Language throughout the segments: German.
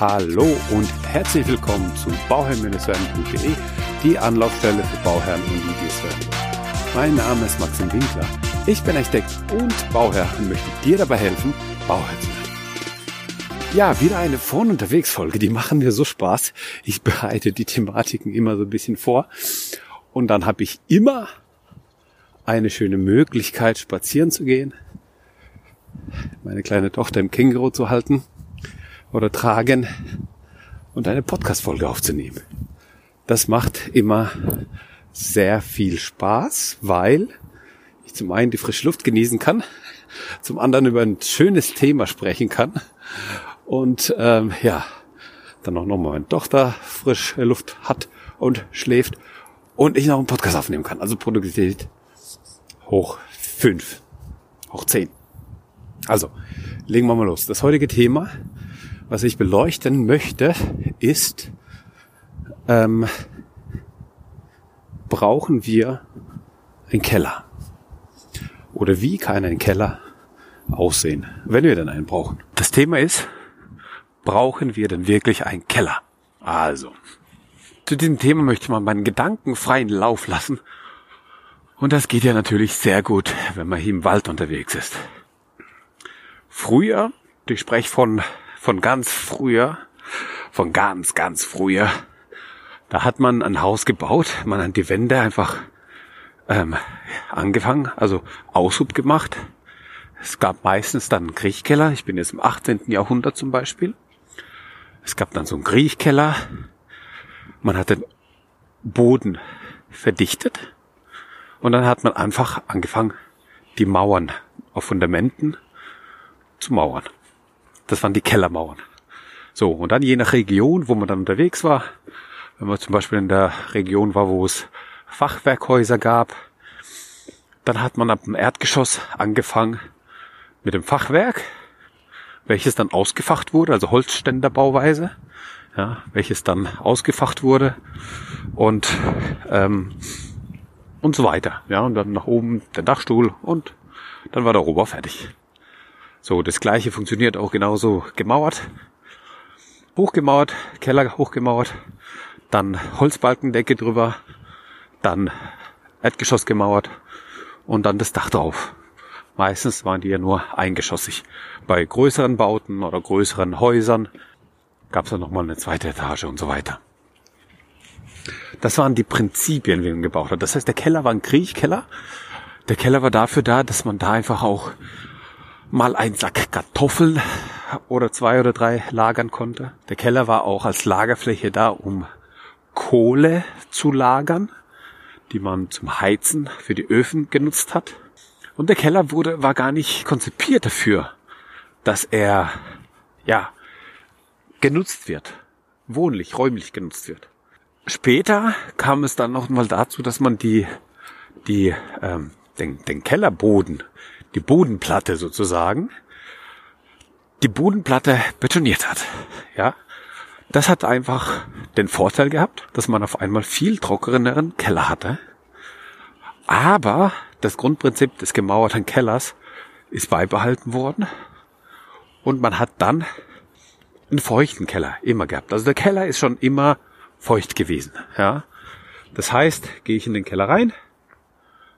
Hallo und herzlich willkommen zu bauherrn-werden.de, die Anlaufstelle für Bauherren und die. Mein Name ist Maxim Winkler. Ich bin Architekt und Bauherr und möchte dir dabei helfen, Bauherr zu werden. Ja, wieder eine Vorn- unterwegs Folge. Die machen mir so Spaß. Ich bereite die Thematiken immer so ein bisschen vor. Und dann habe ich immer eine schöne Möglichkeit, spazieren zu gehen, meine kleine Tochter im Känguru zu halten oder tragen und eine Podcast-Folge aufzunehmen. Das macht immer sehr viel Spaß, weil ich zum einen die frische Luft genießen kann, zum anderen über ein schönes Thema sprechen kann und ähm, ja, dann auch noch mal meine Tochter frische Luft hat und schläft und ich noch einen Podcast aufnehmen kann. Also Produktivität hoch fünf, hoch zehn. Also, legen wir mal los. Das heutige Thema, was ich beleuchten möchte, ist, ähm, brauchen wir einen Keller? Oder wie kann ein Keller aussehen, wenn wir denn einen brauchen? Das Thema ist, brauchen wir denn wirklich einen Keller? Also, zu diesem Thema möchte ich mal meinen Gedanken freien Lauf lassen. Und das geht ja natürlich sehr gut, wenn man hier im Wald unterwegs ist. Früher, ich spreche von, von ganz früher, von ganz, ganz früher, da hat man ein Haus gebaut, man hat die Wände einfach ähm, angefangen, also Aushub gemacht. Es gab meistens dann einen Kriechkeller, ich bin jetzt im 18. Jahrhundert zum Beispiel. Es gab dann so einen Kriechkeller. Man hat den Boden verdichtet und dann hat man einfach angefangen, die Mauern auf Fundamenten zu mauern. Das waren die Kellermauern. So, und dann je nach Region, wo man dann unterwegs war, wenn man zum Beispiel in der Region war, wo es Fachwerkhäuser gab, dann hat man ab dem Erdgeschoss angefangen mit dem Fachwerk, welches dann ausgefacht wurde, also Holzständerbauweise, ja, welches dann ausgefacht wurde und ähm, und so weiter. Ja, und dann nach oben der Dachstuhl und dann war der Rohbau fertig. So, das gleiche funktioniert auch genauso gemauert. Hochgemauert, Keller hochgemauert, dann Holzbalkendecke drüber, dann Erdgeschoss gemauert und dann das Dach drauf. Meistens waren die ja nur eingeschossig. Bei größeren Bauten oder größeren Häusern gab es dann nochmal eine zweite Etage und so weiter. Das waren die Prinzipien, wie man gebaut hat. Das heißt, der Keller war ein Kriechkeller. Der Keller war dafür da, dass man da einfach auch mal einen Sack Kartoffeln oder zwei oder drei lagern konnte. Der Keller war auch als Lagerfläche da, um Kohle zu lagern, die man zum Heizen für die Öfen genutzt hat. Und der Keller wurde, war gar nicht konzipiert dafür, dass er, ja, genutzt wird. Wohnlich, räumlich genutzt wird. Später kam es dann noch mal dazu, dass man die, die, ähm, den, den Kellerboden die Bodenplatte sozusagen, die Bodenplatte betoniert hat. Ja, das hat einfach den Vorteil gehabt, dass man auf einmal viel trockeneren Keller hatte. Aber das Grundprinzip des gemauerten Kellers ist beibehalten worden und man hat dann einen feuchten Keller immer gehabt. Also der Keller ist schon immer feucht gewesen. Ja, das heißt, gehe ich in den Keller rein,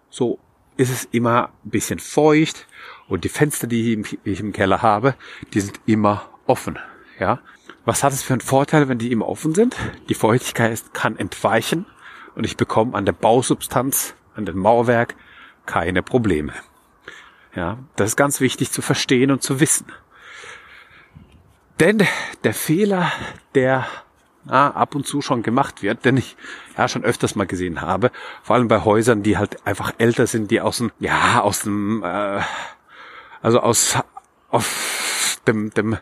so ist es immer ein bisschen feucht und die Fenster, die ich im Keller habe, die sind immer offen. Ja, was hat es für einen Vorteil, wenn die immer offen sind? Die Feuchtigkeit kann entweichen und ich bekomme an der Bausubstanz, an dem Mauerwerk keine Probleme. Ja, das ist ganz wichtig zu verstehen und zu wissen. Denn der Fehler, der ja, ab und zu schon gemacht wird, denn ich ja schon öfters mal gesehen habe, vor allem bei Häusern, die halt einfach älter sind, die aus dem, ja, aus dem, äh, also aus, aus dem, dem,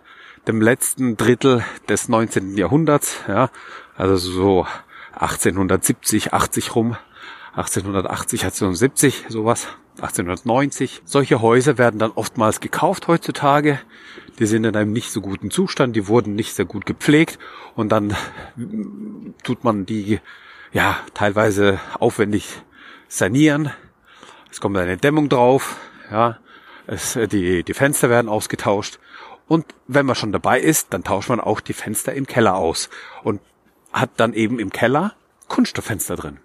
dem letzten Drittel des 19. Jahrhunderts, ja, also so 1870, 80 rum, 1880, 1870, sowas, 1890. Solche Häuser werden dann oftmals gekauft heutzutage. Die sind in einem nicht so guten Zustand, die wurden nicht sehr gut gepflegt und dann tut man die ja teilweise aufwendig sanieren. Es kommt eine Dämmung drauf, ja, es, die, die Fenster werden ausgetauscht Und wenn man schon dabei ist, dann tauscht man auch die Fenster im Keller aus und hat dann eben im Keller Kunststofffenster drin.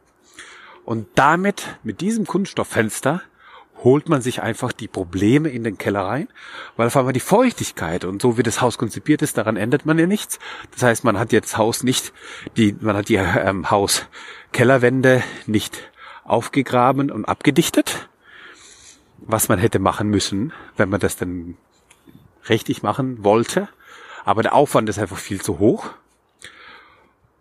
Und damit, mit diesem Kunststofffenster, holt man sich einfach die Probleme in den Keller rein, weil auf einmal die Feuchtigkeit und so wie das Haus konzipiert ist, daran ändert man ja nichts. Das heißt, man hat jetzt Haus nicht, die, man hat die ähm, Haus Kellerwände nicht aufgegraben und abgedichtet, was man hätte machen müssen, wenn man das dann richtig machen wollte. Aber der Aufwand ist einfach viel zu hoch.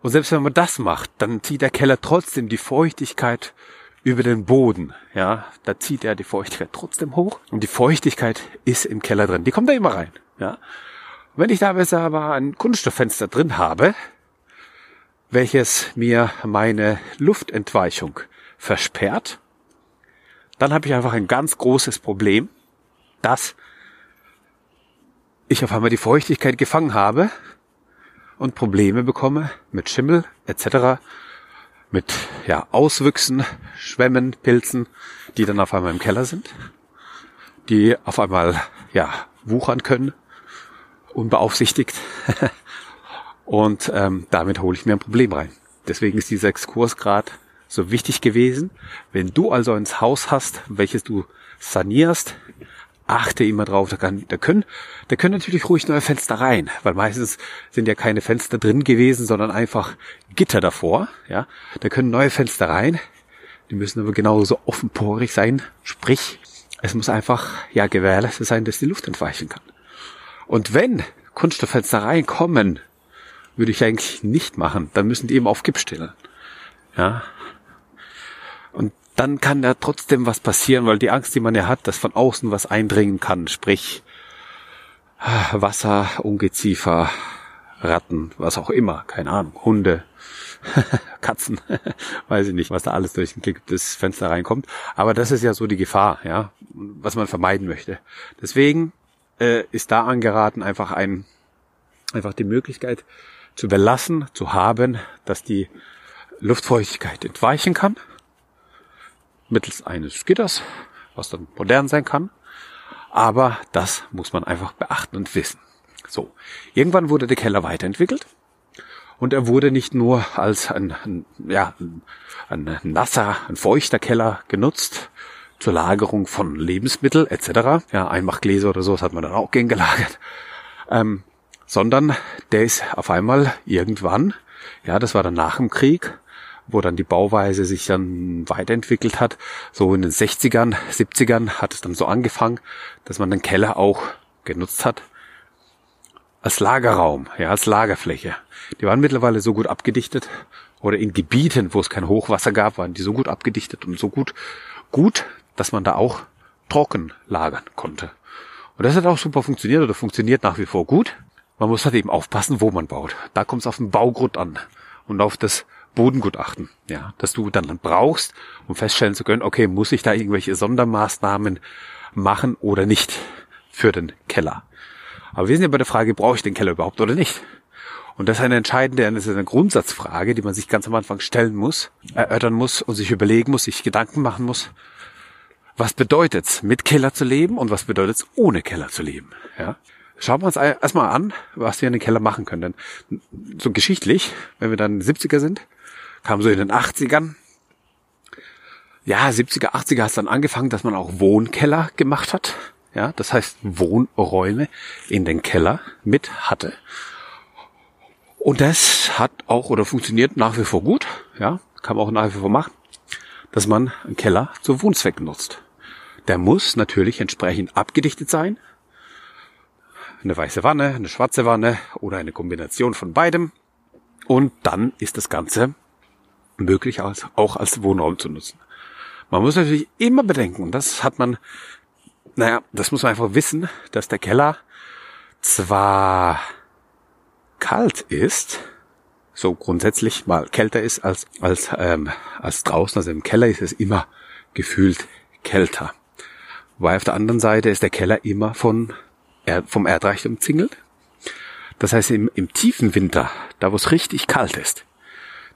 Und selbst wenn man das macht, dann zieht der Keller trotzdem die Feuchtigkeit über den Boden. Ja, da zieht er die Feuchtigkeit trotzdem hoch und die Feuchtigkeit ist im Keller drin. Die kommt da immer rein. Ja, wenn ich da aber ein Kunststofffenster drin habe, welches mir meine Luftentweichung versperrt, dann habe ich einfach ein ganz großes Problem, dass ich auf einmal die Feuchtigkeit gefangen habe und Probleme bekomme mit Schimmel etc., mit ja, Auswüchsen, Schwämmen, Pilzen, die dann auf einmal im Keller sind, die auf einmal ja, wuchern können, unbeaufsichtigt. und ähm, damit hole ich mir ein Problem rein. Deswegen ist dieser Exkurs gerade so wichtig gewesen. Wenn du also ins Haus hast, welches du sanierst, achte immer drauf, da, kann, da können, da können natürlich ruhig neue Fenster rein, weil meistens sind ja keine Fenster drin gewesen, sondern einfach Gitter davor, ja. Da können neue Fenster rein. Die müssen aber genauso offenporig sein, sprich, es muss einfach, ja, gewährleistet sein, dass die Luft entweichen kann. Und wenn Kunststofffenster reinkommen, würde ich eigentlich nicht machen, dann müssen die eben auf Kipp stellen. Ja, dann kann da trotzdem was passieren, weil die Angst, die man ja hat, dass von außen was eindringen kann, sprich Wasser, Ungeziefer, Ratten, was auch immer, keine Ahnung, Hunde, Katzen, weiß ich nicht, was da alles durch ein das Fenster reinkommt. Aber das ist ja so die Gefahr, ja, was man vermeiden möchte. Deswegen äh, ist da angeraten, einfach ein, einfach die Möglichkeit zu belassen, zu haben, dass die Luftfeuchtigkeit entweichen kann mittels eines Gitters, was dann modern sein kann. Aber das muss man einfach beachten und wissen. So, irgendwann wurde der Keller weiterentwickelt und er wurde nicht nur als ein, ein, ja, ein nasser, ein feuchter Keller genutzt zur Lagerung von Lebensmitteln etc. Ja, Einmachgläser oder sowas hat man dann auch gern gelagert. Ähm, sondern der ist auf einmal irgendwann, ja, das war dann nach dem Krieg, wo dann die Bauweise sich dann weiterentwickelt hat. So in den 60ern, 70ern hat es dann so angefangen, dass man den Keller auch genutzt hat als Lagerraum, ja, als Lagerfläche. Die waren mittlerweile so gut abgedichtet oder in Gebieten, wo es kein Hochwasser gab, waren die so gut abgedichtet und so gut, gut, dass man da auch trocken lagern konnte. Und das hat auch super funktioniert oder funktioniert nach wie vor gut. Man muss halt eben aufpassen, wo man baut. Da kommt es auf den Baugrund an und auf das Bodengutachten, ja, dass du dann brauchst, um feststellen zu können, okay, muss ich da irgendwelche Sondermaßnahmen machen oder nicht für den Keller. Aber wir sind ja bei der Frage, brauche ich den Keller überhaupt oder nicht? Und das ist eine entscheidende, das ist eine Grundsatzfrage, die man sich ganz am Anfang stellen muss, erörtern muss und sich überlegen muss, sich Gedanken machen muss. Was bedeutet's, mit Keller zu leben und was bedeutet's, ohne Keller zu leben? Ja? Schauen wir uns erstmal an, was wir in den Keller machen können. Denn so geschichtlich, wenn wir dann 70er sind, kam so in den 80ern. Ja, 70er, 80er hat es dann angefangen, dass man auch Wohnkeller gemacht hat. Ja, das heißt Wohnräume in den Keller mit hatte. Und das hat auch oder funktioniert nach wie vor gut. Ja, kann man auch nach wie vor machen, dass man einen Keller zu Wohnzwecken nutzt. Der muss natürlich entsprechend abgedichtet sein. Eine weiße Wanne, eine schwarze Wanne oder eine Kombination von beidem. Und dann ist das Ganze möglich als, auch als Wohnraum zu nutzen. Man muss natürlich immer bedenken, und das hat man, naja, das muss man einfach wissen, dass der Keller zwar kalt ist, so grundsätzlich mal kälter ist als, als, ähm, als draußen, also im Keller ist es immer gefühlt kälter. Wobei auf der anderen Seite ist der Keller immer von, vom Erdreich umzingelt. Das heißt, im, im tiefen Winter, da wo es richtig kalt ist,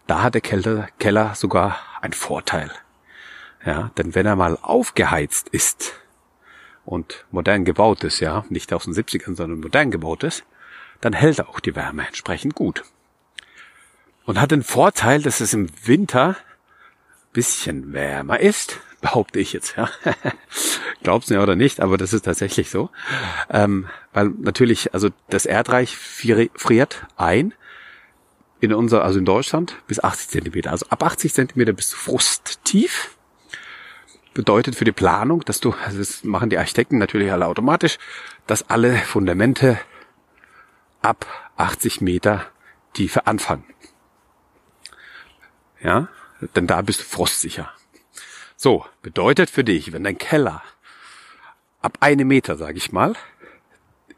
da hat der Keller, Keller sogar einen Vorteil. Ja, denn wenn er mal aufgeheizt ist und modern gebaut ist, ja, nicht aus den 70ern, sondern modern gebaut ist, dann hält auch die Wärme entsprechend gut. Und hat den Vorteil, dass es im Winter bisschen wärmer ist, behaupte ich jetzt, ja. Glaubt's mir oder nicht, aber das ist tatsächlich so. Ähm, weil natürlich, also das Erdreich friert ein in unser, also in Deutschland bis 80 Zentimeter. Also ab 80 Zentimeter bist du frusttief. Bedeutet für die Planung, dass du, also das machen die Architekten natürlich alle automatisch, dass alle Fundamente ab 80 Meter Tiefe anfangen. Ja, denn da bist du frostsicher. So, bedeutet für dich, wenn dein Keller ab einem Meter, sage ich mal,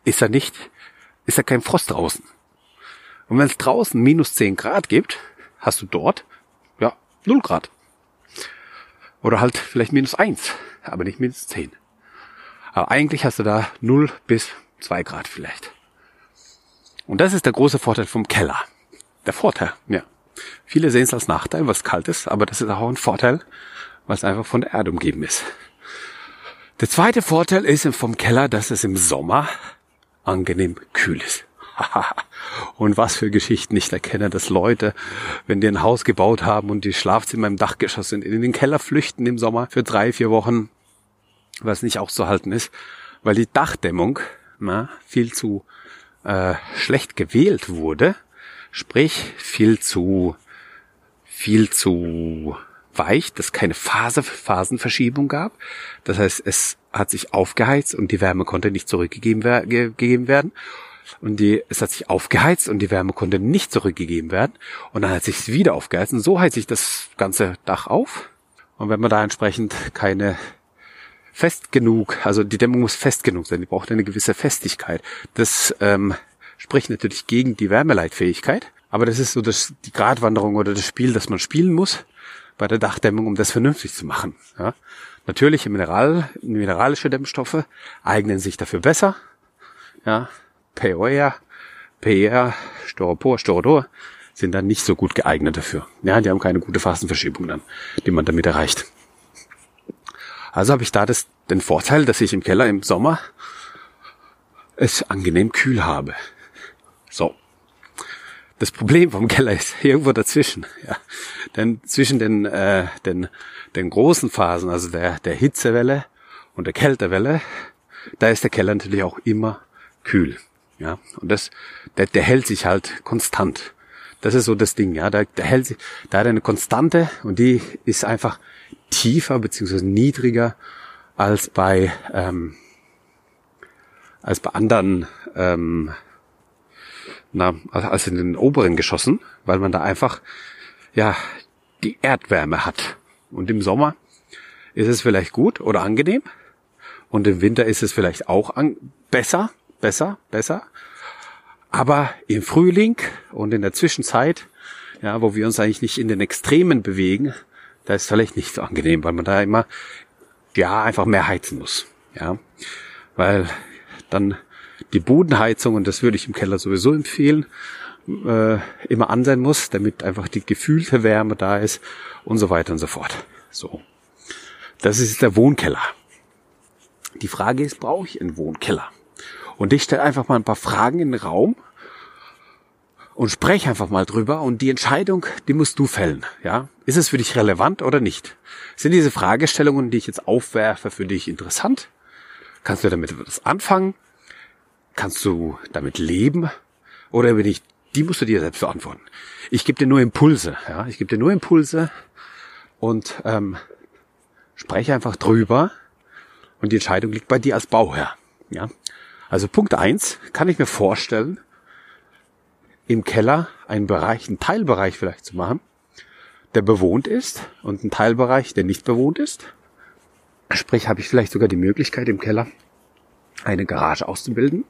ist er nicht, ist er kein Frost draußen. Und wenn es draußen minus 10 Grad gibt, hast du dort, ja, 0 Grad. Oder halt vielleicht minus 1, aber nicht minus 10. Aber eigentlich hast du da 0 bis 2 Grad vielleicht. Und das ist der große Vorteil vom Keller. Der Vorteil, ja. Viele sehen es als Nachteil, was kalt ist, aber das ist auch ein Vorteil, was einfach von der Erde umgeben ist. Der zweite Vorteil ist vom Keller, dass es im Sommer angenehm kühl ist. Und was für Geschichten ich erkenne, dass Leute, wenn die ein Haus gebaut haben und die Schlafzimmer im Dachgeschoss sind, in den Keller flüchten im Sommer für drei, vier Wochen, was nicht auszuhalten ist, weil die Dachdämmung na, viel zu äh, schlecht gewählt wurde, sprich viel zu viel zu weich, dass keine Phase, Phasenverschiebung gab. Das heißt, es hat sich aufgeheizt und die Wärme konnte nicht zurückgegeben werden. Und die, es hat sich aufgeheizt und die Wärme konnte nicht zurückgegeben werden. Und dann hat sich wieder aufgeheizt. Und so heizt sich das ganze Dach auf. Und wenn man da entsprechend keine fest genug, also die Dämmung muss fest genug sein, die braucht eine gewisse Festigkeit. Das ähm, spricht natürlich gegen die Wärmeleitfähigkeit. Aber das ist so das, die Gratwanderung oder das Spiel, das man spielen muss bei der Dachdämmung, um das vernünftig zu machen. Ja. Natürliche Mineral, mineralische Dämmstoffe eignen sich dafür besser. Ja. POR, PR, Styropor, Styrodor sind dann nicht so gut geeignet dafür. Ja, die haben keine gute Phasenverschiebung dann, die man damit erreicht. Also habe ich da das, den Vorteil, dass ich im Keller im Sommer es angenehm kühl habe. So. Das Problem vom Keller ist irgendwo dazwischen. Ja. Denn zwischen den, äh, den, den großen Phasen, also der, der Hitzewelle und der Kältewelle, da ist der Keller natürlich auch immer kühl. Ja. Und das, der, der hält sich halt konstant. Das ist so das Ding, ja. Der, der hält sich, da hat eine Konstante und die ist einfach tiefer beziehungsweise niedriger als bei ähm, als bei anderen ähm, na, als in den oberen Geschossen, weil man da einfach, ja, die Erdwärme hat. Und im Sommer ist es vielleicht gut oder angenehm. Und im Winter ist es vielleicht auch an, besser, besser, besser. Aber im Frühling und in der Zwischenzeit, ja, wo wir uns eigentlich nicht in den Extremen bewegen, da ist es vielleicht nicht so angenehm, weil man da immer, ja, einfach mehr heizen muss. Ja, weil dann die Bodenheizung, und das würde ich im Keller sowieso empfehlen, äh, immer an sein muss, damit einfach die gefühlte Wärme da ist und so weiter und so fort. So. Das ist der Wohnkeller. Die Frage ist, brauche ich einen Wohnkeller? Und ich stelle einfach mal ein paar Fragen in den Raum und spreche einfach mal drüber und die Entscheidung, die musst du fällen, ja? Ist es für dich relevant oder nicht? Sind diese Fragestellungen, die ich jetzt aufwerfe, für dich interessant? Kannst du damit etwas anfangen? Kannst du damit leben? Oder bin ich, die musst du dir selbst beantworten. Ich gebe dir nur Impulse, ja. Ich gebe dir nur Impulse und ähm, spreche einfach drüber und die Entscheidung liegt bei dir als Bauherr. Ja. Also Punkt eins kann ich mir vorstellen, im Keller einen Bereich, einen Teilbereich vielleicht zu machen, der bewohnt ist und einen Teilbereich, der nicht bewohnt ist. Sprich, habe ich vielleicht sogar die Möglichkeit im Keller eine Garage auszubilden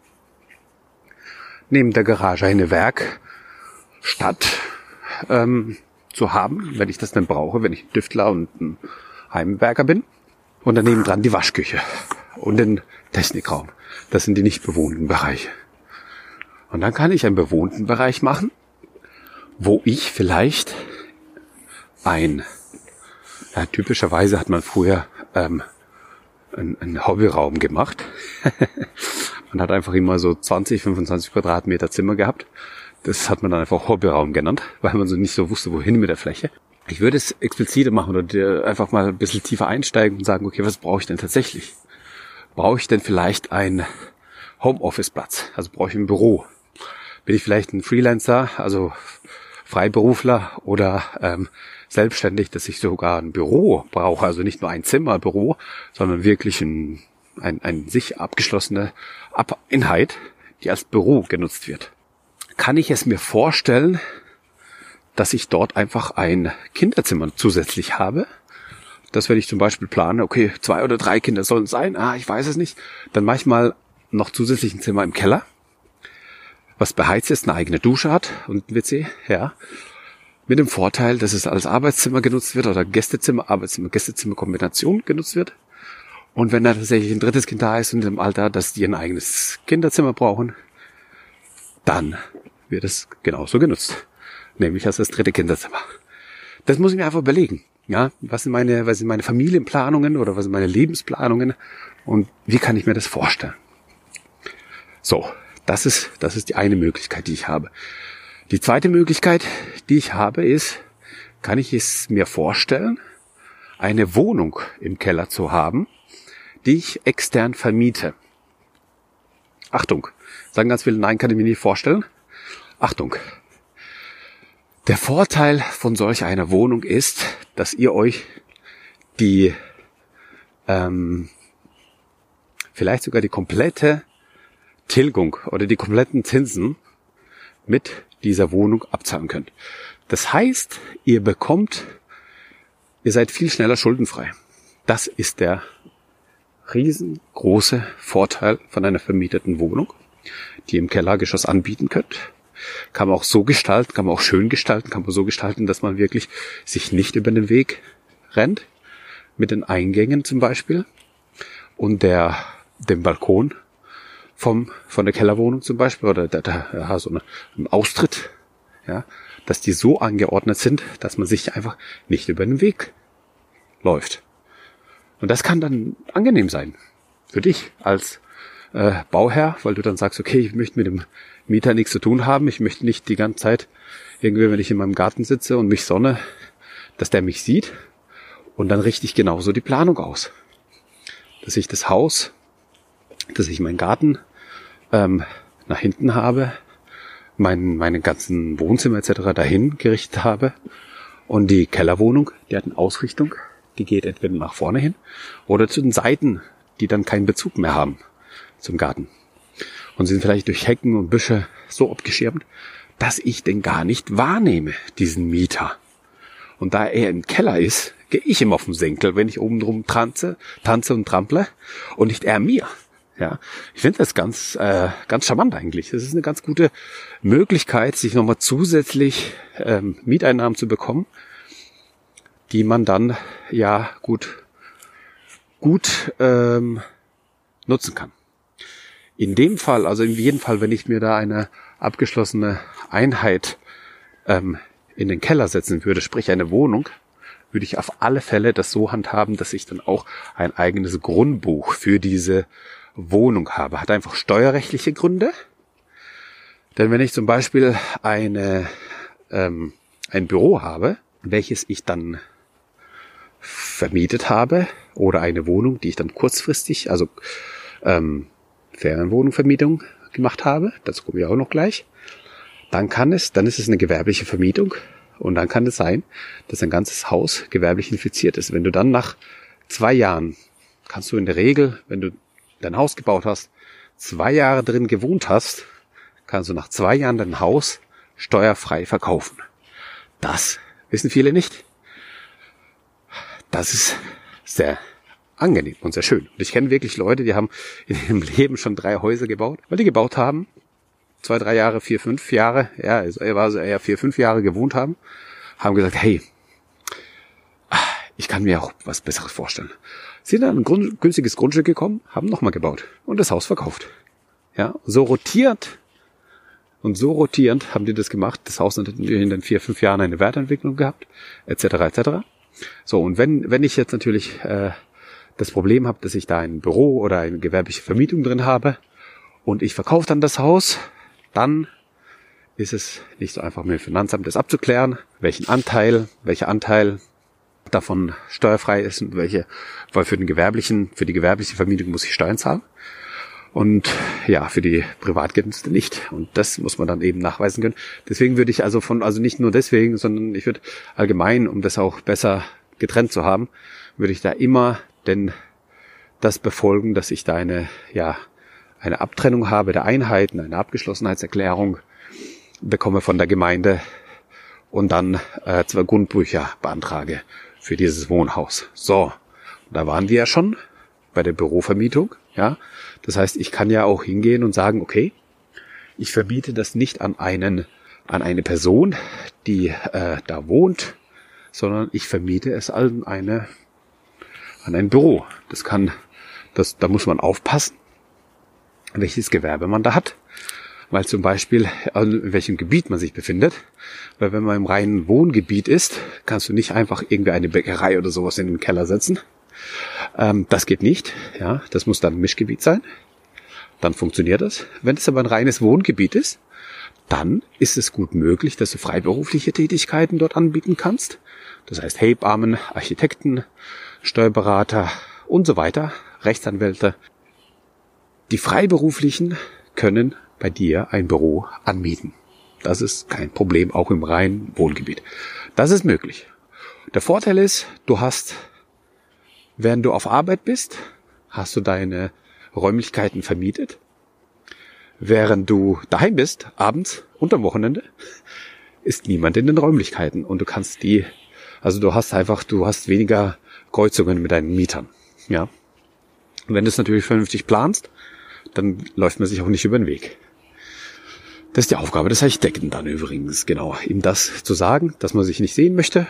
neben der Garage eine Werkstatt ähm, zu haben, wenn ich das dann brauche, wenn ich ein Düftler und ein Heimwerker bin. Und daneben dran die Waschküche und den Technikraum. Das sind die nicht bewohnten Bereiche. Und dann kann ich einen bewohnten Bereich machen, wo ich vielleicht ein, ja, typischerweise hat man früher ähm, einen, einen Hobbyraum gemacht. man hat einfach immer so 20, 25 Quadratmeter Zimmer gehabt. Das hat man dann einfach Hobbyraum genannt, weil man so nicht so wusste, wohin mit der Fläche. Ich würde es expliziter machen oder einfach mal ein bisschen tiefer einsteigen und sagen, okay, was brauche ich denn tatsächlich? Brauche ich denn vielleicht einen Homeoffice-Platz? Also brauche ich ein Büro? Bin ich vielleicht ein Freelancer, also Freiberufler oder ähm, selbstständig, dass ich sogar ein Büro brauche, also nicht nur ein Zimmerbüro, sondern wirklich ein, ein, ein sich abgeschlossene Einheit, die als Büro genutzt wird. Kann ich es mir vorstellen, dass ich dort einfach ein Kinderzimmer zusätzlich habe. Dass wenn ich zum Beispiel plane, okay, zwei oder drei Kinder sollen es sein, ah, ich weiß es nicht, dann manchmal noch zusätzlich ein Zimmer im Keller, was beheizt ist, eine eigene Dusche hat und ein WC, ja. Mit dem Vorteil, dass es als Arbeitszimmer genutzt wird oder Gästezimmer, Arbeitszimmer, Gästezimmer Kombination genutzt wird. Und wenn da tatsächlich ein drittes Kind da ist und im Alter, dass die ein eigenes Kinderzimmer brauchen, dann wird es genauso genutzt nämlich als das dritte Kinderzimmer. Das muss ich mir einfach überlegen. Ja, was sind meine, was sind meine Familienplanungen oder was sind meine Lebensplanungen und wie kann ich mir das vorstellen? So, das ist, das ist die eine Möglichkeit, die ich habe. Die zweite Möglichkeit, die ich habe, ist, kann ich es mir vorstellen, eine Wohnung im Keller zu haben, die ich extern vermiete. Achtung, sagen ganz viele, nein, kann ich mir nicht vorstellen. Achtung, der Vorteil von solch einer Wohnung ist, dass ihr euch die ähm, vielleicht sogar die komplette Tilgung oder die kompletten Zinsen mit dieser Wohnung abzahlen könnt. Das heißt, ihr bekommt, ihr seid viel schneller schuldenfrei. Das ist der riesengroße Vorteil von einer vermieteten Wohnung, die ihr im Kellergeschoss anbieten könnt. Kann man auch so gestalten, kann man auch schön gestalten, kann man so gestalten, dass man wirklich sich nicht über den Weg rennt. Mit den Eingängen zum Beispiel. Und der, dem Balkon vom, von der Kellerwohnung zum Beispiel, oder der, der, ja, so eine, ein Austritt, ja, dass die so angeordnet sind, dass man sich einfach nicht über den Weg läuft. Und das kann dann angenehm sein. Für dich als äh, Bauherr, weil du dann sagst, okay, ich möchte mit dem Mieter nichts zu tun haben. Ich möchte nicht die ganze Zeit irgendwie, wenn ich in meinem Garten sitze und mich sonne, dass der mich sieht. Und dann richte ich genauso die Planung aus. Dass ich das Haus, dass ich meinen Garten ähm, nach hinten habe, mein, meine ganzen Wohnzimmer etc. dahin gerichtet habe. Und die Kellerwohnung, die hat eine Ausrichtung, die geht entweder nach vorne hin oder zu den Seiten, die dann keinen Bezug mehr haben zum Garten und sind vielleicht durch Hecken und Büsche so abgeschirmt, dass ich den gar nicht wahrnehme, diesen Mieter. Und da er im Keller ist, gehe ich ihm auf den Senkel, wenn ich oben drum tanze, tanze und trample und nicht er mir. Ja, ich finde das ganz, äh, ganz charmant eigentlich. Das ist eine ganz gute Möglichkeit, sich nochmal zusätzlich ähm, Mieteinnahmen zu bekommen, die man dann ja gut, gut ähm, nutzen kann. In dem Fall, also in jedem Fall, wenn ich mir da eine abgeschlossene Einheit ähm, in den Keller setzen würde, sprich eine Wohnung, würde ich auf alle Fälle das so handhaben, dass ich dann auch ein eigenes Grundbuch für diese Wohnung habe. Hat einfach steuerrechtliche Gründe. Denn wenn ich zum Beispiel eine, ähm, ein Büro habe, welches ich dann vermietet habe, oder eine Wohnung, die ich dann kurzfristig, also ähm, Ferienwohnungsvermietung gemacht habe, dazu komme ich auch noch gleich, dann kann es, dann ist es eine gewerbliche Vermietung und dann kann es sein, dass ein ganzes Haus gewerblich infiziert ist. Wenn du dann nach zwei Jahren, kannst du in der Regel, wenn du dein Haus gebaut hast, zwei Jahre drin gewohnt hast, kannst du nach zwei Jahren dein Haus steuerfrei verkaufen. Das wissen viele nicht. Das ist sehr angenehm und sehr schön. Und ich kenne wirklich Leute, die haben in ihrem Leben schon drei Häuser gebaut, weil die gebaut haben, zwei, drei Jahre, vier, fünf Jahre, ja, war so eher vier, fünf Jahre gewohnt haben, haben gesagt, hey, ich kann mir auch was Besseres vorstellen. Sind dann ein günstiges Grundstück gekommen, haben nochmal gebaut und das Haus verkauft. Ja, so rotiert und so rotierend haben die das gemacht. Das Haus hat in den vier, fünf Jahren eine Wertentwicklung gehabt, etc. etc. So, und wenn, wenn ich jetzt natürlich äh, das Problem habe, dass ich da ein Büro oder eine gewerbliche Vermietung drin habe und ich verkaufe dann das Haus, dann ist es nicht so einfach mit dem Finanzamt das abzuklären, welchen Anteil, welcher Anteil davon steuerfrei ist und welche, weil für den gewerblichen, für die gewerbliche Vermietung muss ich Steuern zahlen. Und ja, für die Privatgenutzte nicht. Und das muss man dann eben nachweisen können. Deswegen würde ich also von, also nicht nur deswegen, sondern ich würde allgemein, um das auch besser getrennt zu haben, würde ich da immer denn das befolgen, dass ich da eine, ja, eine Abtrennung habe der Einheiten, eine Abgeschlossenheitserklärung bekomme von der Gemeinde und dann äh, zwei Grundbücher beantrage für dieses Wohnhaus. So, da waren wir ja schon bei der Bürovermietung. Ja, das heißt, ich kann ja auch hingehen und sagen, okay, ich vermiete das nicht an einen an eine Person, die äh, da wohnt, sondern ich vermiete es an eine an ein Büro. Das kann, das da muss man aufpassen, welches Gewerbe man da hat weil zum Beispiel in welchem Gebiet man sich befindet. Weil wenn man im reinen Wohngebiet ist, kannst du nicht einfach irgendwie eine Bäckerei oder sowas in den Keller setzen. Ähm, das geht nicht. Ja, das muss dann ein Mischgebiet sein. Dann funktioniert das. Wenn es aber ein reines Wohngebiet ist, dann ist es gut möglich, dass du freiberufliche Tätigkeiten dort anbieten kannst. Das heißt Hebammen, Architekten, Steuerberater und so weiter, Rechtsanwälte. Die Freiberuflichen können bei dir ein Büro anmieten. Das ist kein Problem, auch im reinen Wohngebiet. Das ist möglich. Der Vorteil ist, du hast, während du auf Arbeit bist, hast du deine Räumlichkeiten vermietet. Während du daheim bist, abends und am Wochenende, ist niemand in den Räumlichkeiten und du kannst die, also du hast einfach, du hast weniger Kreuzungen mit deinen Mietern, ja. Und wenn du es natürlich vernünftig planst, dann läuft man sich auch nicht über den Weg. Das ist die Aufgabe des Architekten dann übrigens, genau, ihm das zu sagen, dass man sich nicht sehen möchte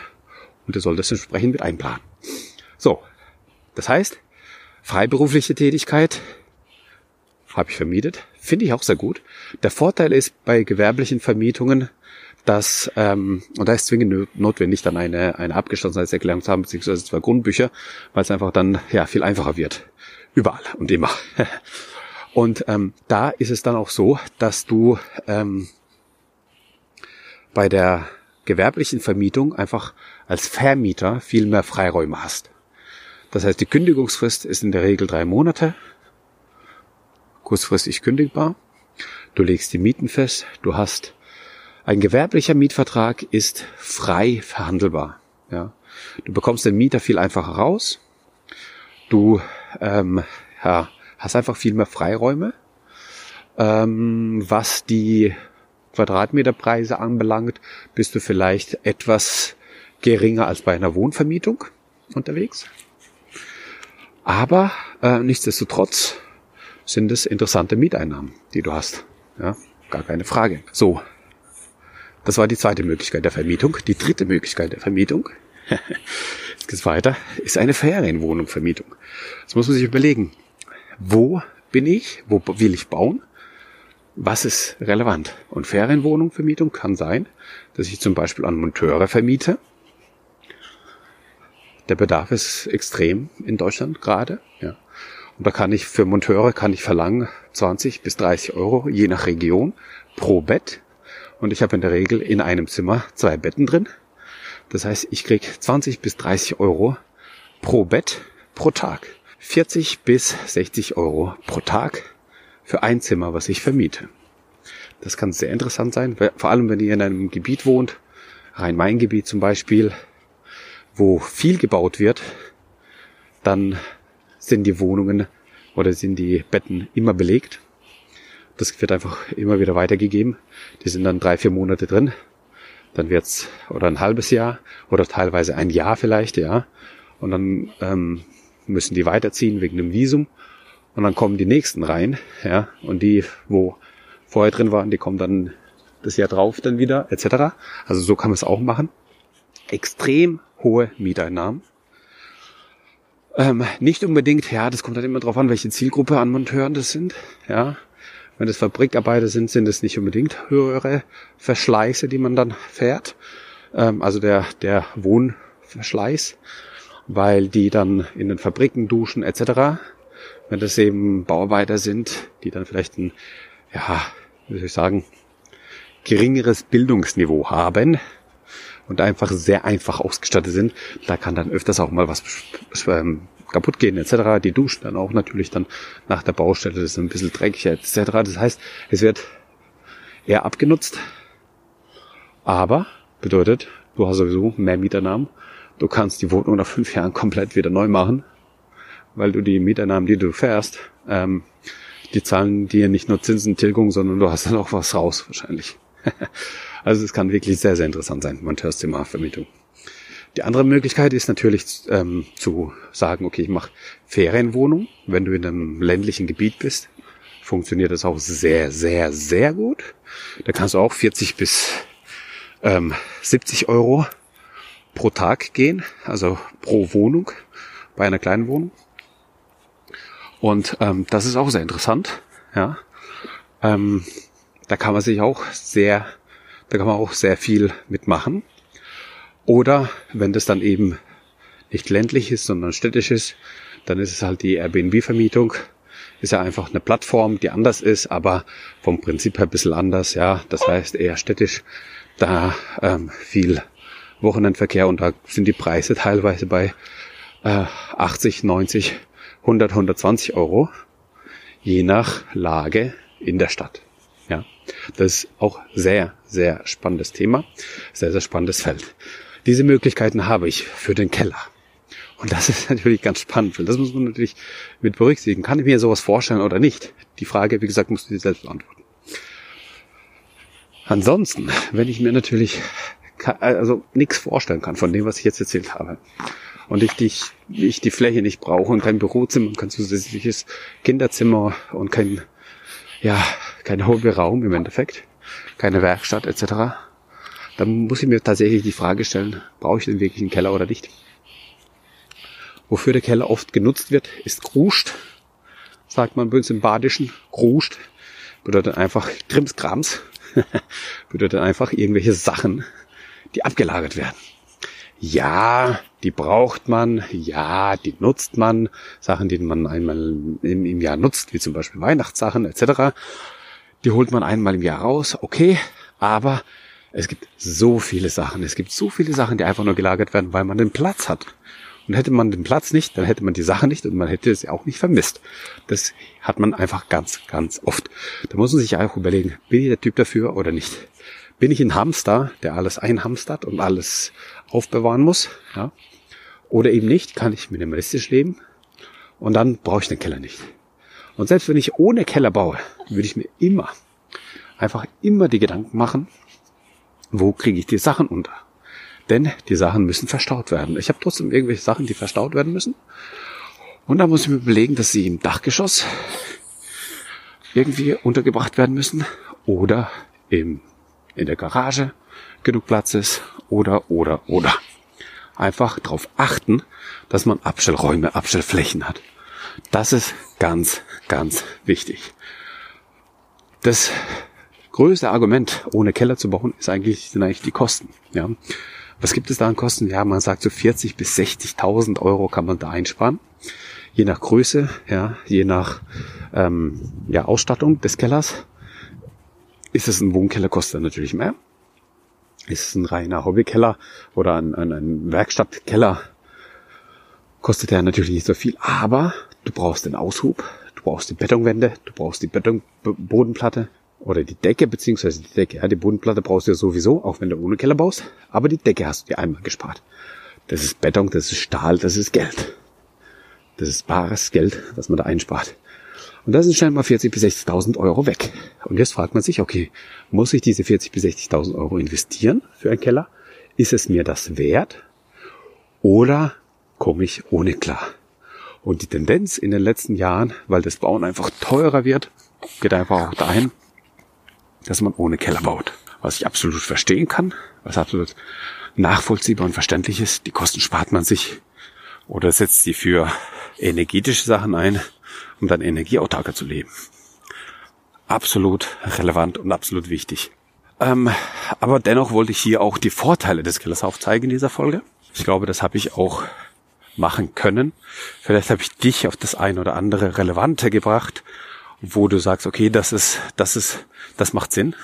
und er soll das entsprechend mit einplanen. So, das heißt, freiberufliche Tätigkeit habe ich vermietet, finde ich auch sehr gut. Der Vorteil ist bei gewerblichen Vermietungen, dass, ähm, und da ist zwingend notwendig, dann eine, eine Abgeschlossenheitserklärung zu haben, beziehungsweise zwei Grundbücher, weil es einfach dann ja viel einfacher wird. Überall und immer. Und ähm, da ist es dann auch so, dass du ähm, bei der gewerblichen Vermietung einfach als Vermieter viel mehr Freiräume hast. Das heißt, die Kündigungsfrist ist in der Regel drei Monate, kurzfristig kündigbar. Du legst die Mieten fest, du hast ein gewerblicher Mietvertrag ist frei verhandelbar. Ja. Du bekommst den Mieter viel einfacher raus. Du ähm, ja, hast einfach viel mehr Freiräume. Ähm, was die Quadratmeterpreise anbelangt, bist du vielleicht etwas geringer als bei einer Wohnvermietung unterwegs. Aber äh, nichtsdestotrotz sind es interessante Mieteinnahmen, die du hast. Ja, gar keine Frage. So, das war die zweite Möglichkeit der Vermietung. Die dritte Möglichkeit der Vermietung, jetzt geht's weiter, ist eine Ferienwohnungvermietung. Das muss man sich überlegen wo bin ich, wo will ich bauen, was ist relevant. Und Ferienwohnungsvermietung kann sein, dass ich zum Beispiel an Monteure vermiete. Der Bedarf ist extrem in Deutschland gerade. Ja. Und da kann ich für Monteure kann ich verlangen 20 bis 30 Euro je nach Region pro Bett. Und ich habe in der Regel in einem Zimmer zwei Betten drin. Das heißt, ich krieg 20 bis 30 Euro pro Bett pro Tag. 40 bis 60 Euro pro Tag für ein Zimmer, was ich vermiete. Das kann sehr interessant sein, vor allem wenn ihr in einem Gebiet wohnt, Rhein-Main-Gebiet zum Beispiel, wo viel gebaut wird, dann sind die Wohnungen oder sind die Betten immer belegt. Das wird einfach immer wieder weitergegeben. Die sind dann drei, vier Monate drin. Dann wird's oder ein halbes Jahr oder teilweise ein Jahr vielleicht, ja. Und dann ähm, müssen die weiterziehen wegen dem Visum. Und dann kommen die nächsten rein, ja, und die, wo vorher drin waren, die kommen dann das Jahr drauf dann wieder, etc. Also so kann man es auch machen. Extrem hohe Mieteinnahmen. Ähm, nicht unbedingt, ja, das kommt halt immer drauf an, welche Zielgruppe an Monteuren das sind, ja. Wenn es Fabrikarbeiter sind, sind es nicht unbedingt höhere Verschleiße, die man dann fährt. Ähm, also der, der Wohnverschleiß. weil die dann in den Fabriken duschen etc. Wenn das eben Bauarbeiter sind, die dann vielleicht ein, ja, wie soll ich sagen, geringeres Bildungsniveau haben und einfach sehr einfach ausgestattet sind, da kann dann öfters auch mal was ähm, kaputt gehen etc. Die duschen dann auch natürlich dann nach der Baustelle, das ist ein bisschen dreckiger etc. Das heißt, es wird eher abgenutzt, aber bedeutet, du hast sowieso mehr Mieternamen. Du kannst die Wohnung nach fünf Jahren komplett wieder neu machen, weil du die Mieternamen, die du fährst, ähm, die zahlen dir nicht nur Zinsentilgung, sondern du hast dann auch was raus wahrscheinlich. also es kann wirklich sehr, sehr interessant sein, Monteursthema-Vermietung. Die andere Möglichkeit ist natürlich ähm, zu sagen, okay, ich mache Ferienwohnung. Wenn du in einem ländlichen Gebiet bist, funktioniert das auch sehr, sehr, sehr gut. Da kannst du auch 40 bis ähm, 70 Euro pro Tag gehen, also pro Wohnung bei einer kleinen Wohnung. Und ähm, das ist auch sehr interessant. Ja, ähm, da kann man sich auch sehr, da kann man auch sehr viel mitmachen. Oder wenn das dann eben nicht ländlich ist, sondern städtisch ist, dann ist es halt die Airbnb-Vermietung. Ist ja einfach eine Plattform, die anders ist, aber vom Prinzip her ein bisschen anders, ja. Das heißt eher städtisch, da ähm, viel Wochenendverkehr und da sind die Preise teilweise bei äh, 80, 90, 100, 120 Euro, je nach Lage in der Stadt. Ja, das ist auch sehr, sehr spannendes Thema, sehr, sehr spannendes Feld. Diese Möglichkeiten habe ich für den Keller. Und das ist natürlich ganz spannend, weil das muss man natürlich mit berücksichtigen. Kann ich mir sowas vorstellen oder nicht? Die Frage, wie gesagt, musst du dir selbst beantworten. Ansonsten, wenn ich mir natürlich also nichts vorstellen kann von dem, was ich jetzt erzählt habe, und ich, die, ich die Fläche nicht brauche und kein Bürozimmer und kein zusätzliches Kinderzimmer und kein, ja, kein Hobbyraum im Endeffekt, keine Werkstatt etc., dann muss ich mir tatsächlich die Frage stellen, brauche ich denn wirklich einen Keller oder nicht? Wofür der Keller oft genutzt wird, ist Gruscht. Sagt man bei uns im Badischen. Gruscht bedeutet einfach Krimskrams. bedeutet einfach irgendwelche Sachen, die abgelagert werden. Ja, die braucht man, ja, die nutzt man, Sachen, die man einmal im, im Jahr nutzt, wie zum Beispiel Weihnachtssachen etc. Die holt man einmal im Jahr raus, okay, aber es gibt so viele Sachen. Es gibt so viele Sachen, die einfach nur gelagert werden, weil man den Platz hat. Und hätte man den Platz nicht, dann hätte man die Sache nicht und man hätte es auch nicht vermisst. Das hat man einfach ganz, ganz oft. Da muss man sich auch überlegen, bin ich der Typ dafür oder nicht? Bin ich ein Hamster, der alles einhamstert und alles aufbewahren muss? Ja? Oder eben nicht, kann ich minimalistisch leben und dann brauche ich den Keller nicht. Und selbst wenn ich ohne Keller baue, würde ich mir immer, einfach immer die Gedanken machen, wo kriege ich die Sachen unter? Denn die Sachen müssen verstaut werden. Ich habe trotzdem irgendwelche Sachen, die verstaut werden müssen. Und da muss ich mir überlegen, dass sie im Dachgeschoss irgendwie untergebracht werden müssen oder im, in der Garage genug Platz ist oder, oder, oder. Einfach darauf achten, dass man Abstellräume, Abstellflächen hat. Das ist ganz, ganz wichtig. Das größte Argument, ohne Keller zu bauen, ist eigentlich, sind eigentlich die Kosten. Ja. Was gibt es da an Kosten? Ja, man sagt so 40 bis 60.000 Euro kann man da einsparen. Je nach Größe, ja, je nach ähm, ja, Ausstattung des Kellers. Ist es ein Wohnkeller, kostet er natürlich mehr. Ist es ein reiner Hobbykeller oder ein, ein, ein Werkstattkeller, kostet er natürlich nicht so viel. Aber du brauchst den Aushub, du brauchst die Betonwände, du brauchst die Beton Bodenplatte, oder die Decke, beziehungsweise die Decke, ja, die Bodenplatte brauchst du ja sowieso, auch wenn du ohne Keller baust, aber die Decke hast du dir einmal gespart. Das ist Beton, das ist Stahl, das ist Geld. Das ist bares Geld, was man da einspart. Und da sind schnell mal 40.000 bis 60.000 Euro weg. Und jetzt fragt man sich, okay, muss ich diese 40.000 bis 60.000 Euro investieren für einen Keller? Ist es mir das wert? Oder komme ich ohne klar? Und die Tendenz in den letzten Jahren, weil das Bauen einfach teurer wird, geht einfach auch dahin, dass man ohne Keller baut. Was ich absolut verstehen kann, was absolut nachvollziehbar und verständlich ist. Die Kosten spart man sich oder setzt sie für energetische Sachen ein, um dann energieautarker zu leben. Absolut relevant und absolut wichtig. Ähm, aber dennoch wollte ich hier auch die Vorteile des Kellers aufzeigen in dieser Folge. Ich glaube, das habe ich auch machen können. Vielleicht habe ich dich auf das ein oder andere Relevante gebracht, wo du sagst, okay, das ist, das ist, das macht Sinn.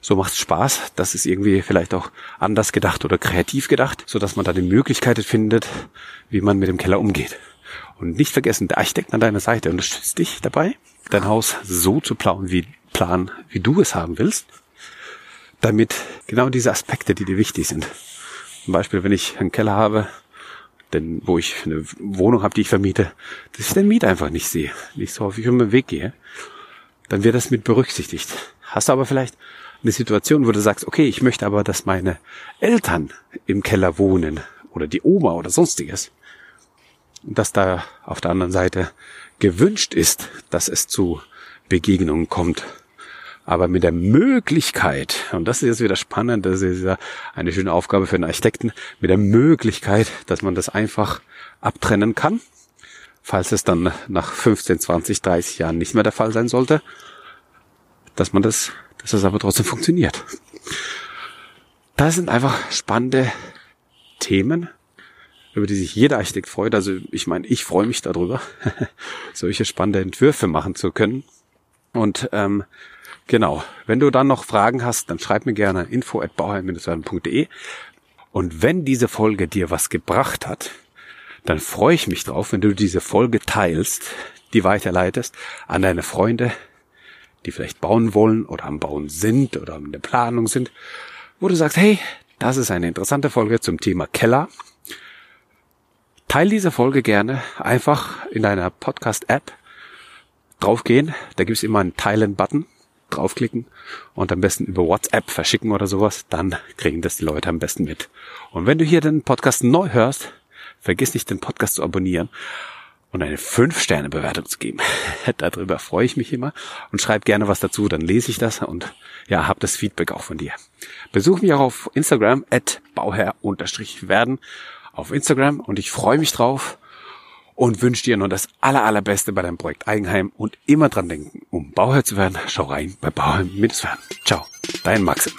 So macht es Spaß. Das ist irgendwie vielleicht auch anders gedacht oder kreativ gedacht, so dass man da die Möglichkeit findet, wie man mit dem Keller umgeht. Und nicht vergessen, der Architekt an deiner Seite unterstützt dich dabei, dein Haus so zu planen, wie, planen, wie du es haben willst, damit genau diese Aspekte, die dir wichtig sind. Zum Beispiel, wenn ich einen Keller habe, denn wo ich eine Wohnung habe, die ich vermiete, dass ich den Miet einfach nicht sehe, nicht so häufig um den Weg gehe, dann wird das mit berücksichtigt. Hast du aber vielleicht eine Situation, wo du sagst, okay, ich möchte aber, dass meine Eltern im Keller wohnen oder die Oma oder sonstiges, dass da auf der anderen Seite gewünscht ist, dass es zu Begegnungen kommt. Aber mit der Möglichkeit, und das ist jetzt wieder spannend, das ist ja eine schöne Aufgabe für einen Architekten, mit der Möglichkeit, dass man das einfach abtrennen kann, falls es dann nach 15, 20, 30 Jahren nicht mehr der Fall sein sollte, dass man das, dass das aber trotzdem funktioniert. Das sind einfach spannende Themen, über die sich jeder Architekt freut. Also ich meine, ich freue mich darüber, solche spannende Entwürfe machen zu können. Und ähm, genau, wenn du dann noch Fragen hast, dann schreib mir gerne info at bauherr-werden.de. Und wenn diese Folge dir was gebracht hat, dann freue ich mich drauf, wenn du diese Folge teilst, die weiterleitest an deine Freunde, die vielleicht bauen wollen oder am Bauen sind oder in der Planung sind, wo du sagst, hey, das ist eine interessante Folge zum Thema Keller Teil diese Folge gerne einfach in deiner Podcast-App draufgehen. Da gibt's immer einen Teilen-Button. Draufklicken und am besten über WhatsApp verschicken oder sowas. Dann kriegen das die Leute am besten mit. Und wenn du hier den Podcast neu hörst, vergiss nicht den Podcast zu abonnieren und eine 5-Sterne-Bewertung zu geben. Darüber freue ich mich immer und schreib gerne was dazu, dann lese ich das und ja, hab das Feedback auch von dir. Besuch mich auch auf Instagram at bauherr-werden auf Instagram und ich freue mich drauf und wünsche dir nur das aller, allerbeste bei deinem Projekt Eigenheim und immer dran denken, um Bauherr zu werden, schau rein bei Bauherr-Werden. Ciao, dein Maxim.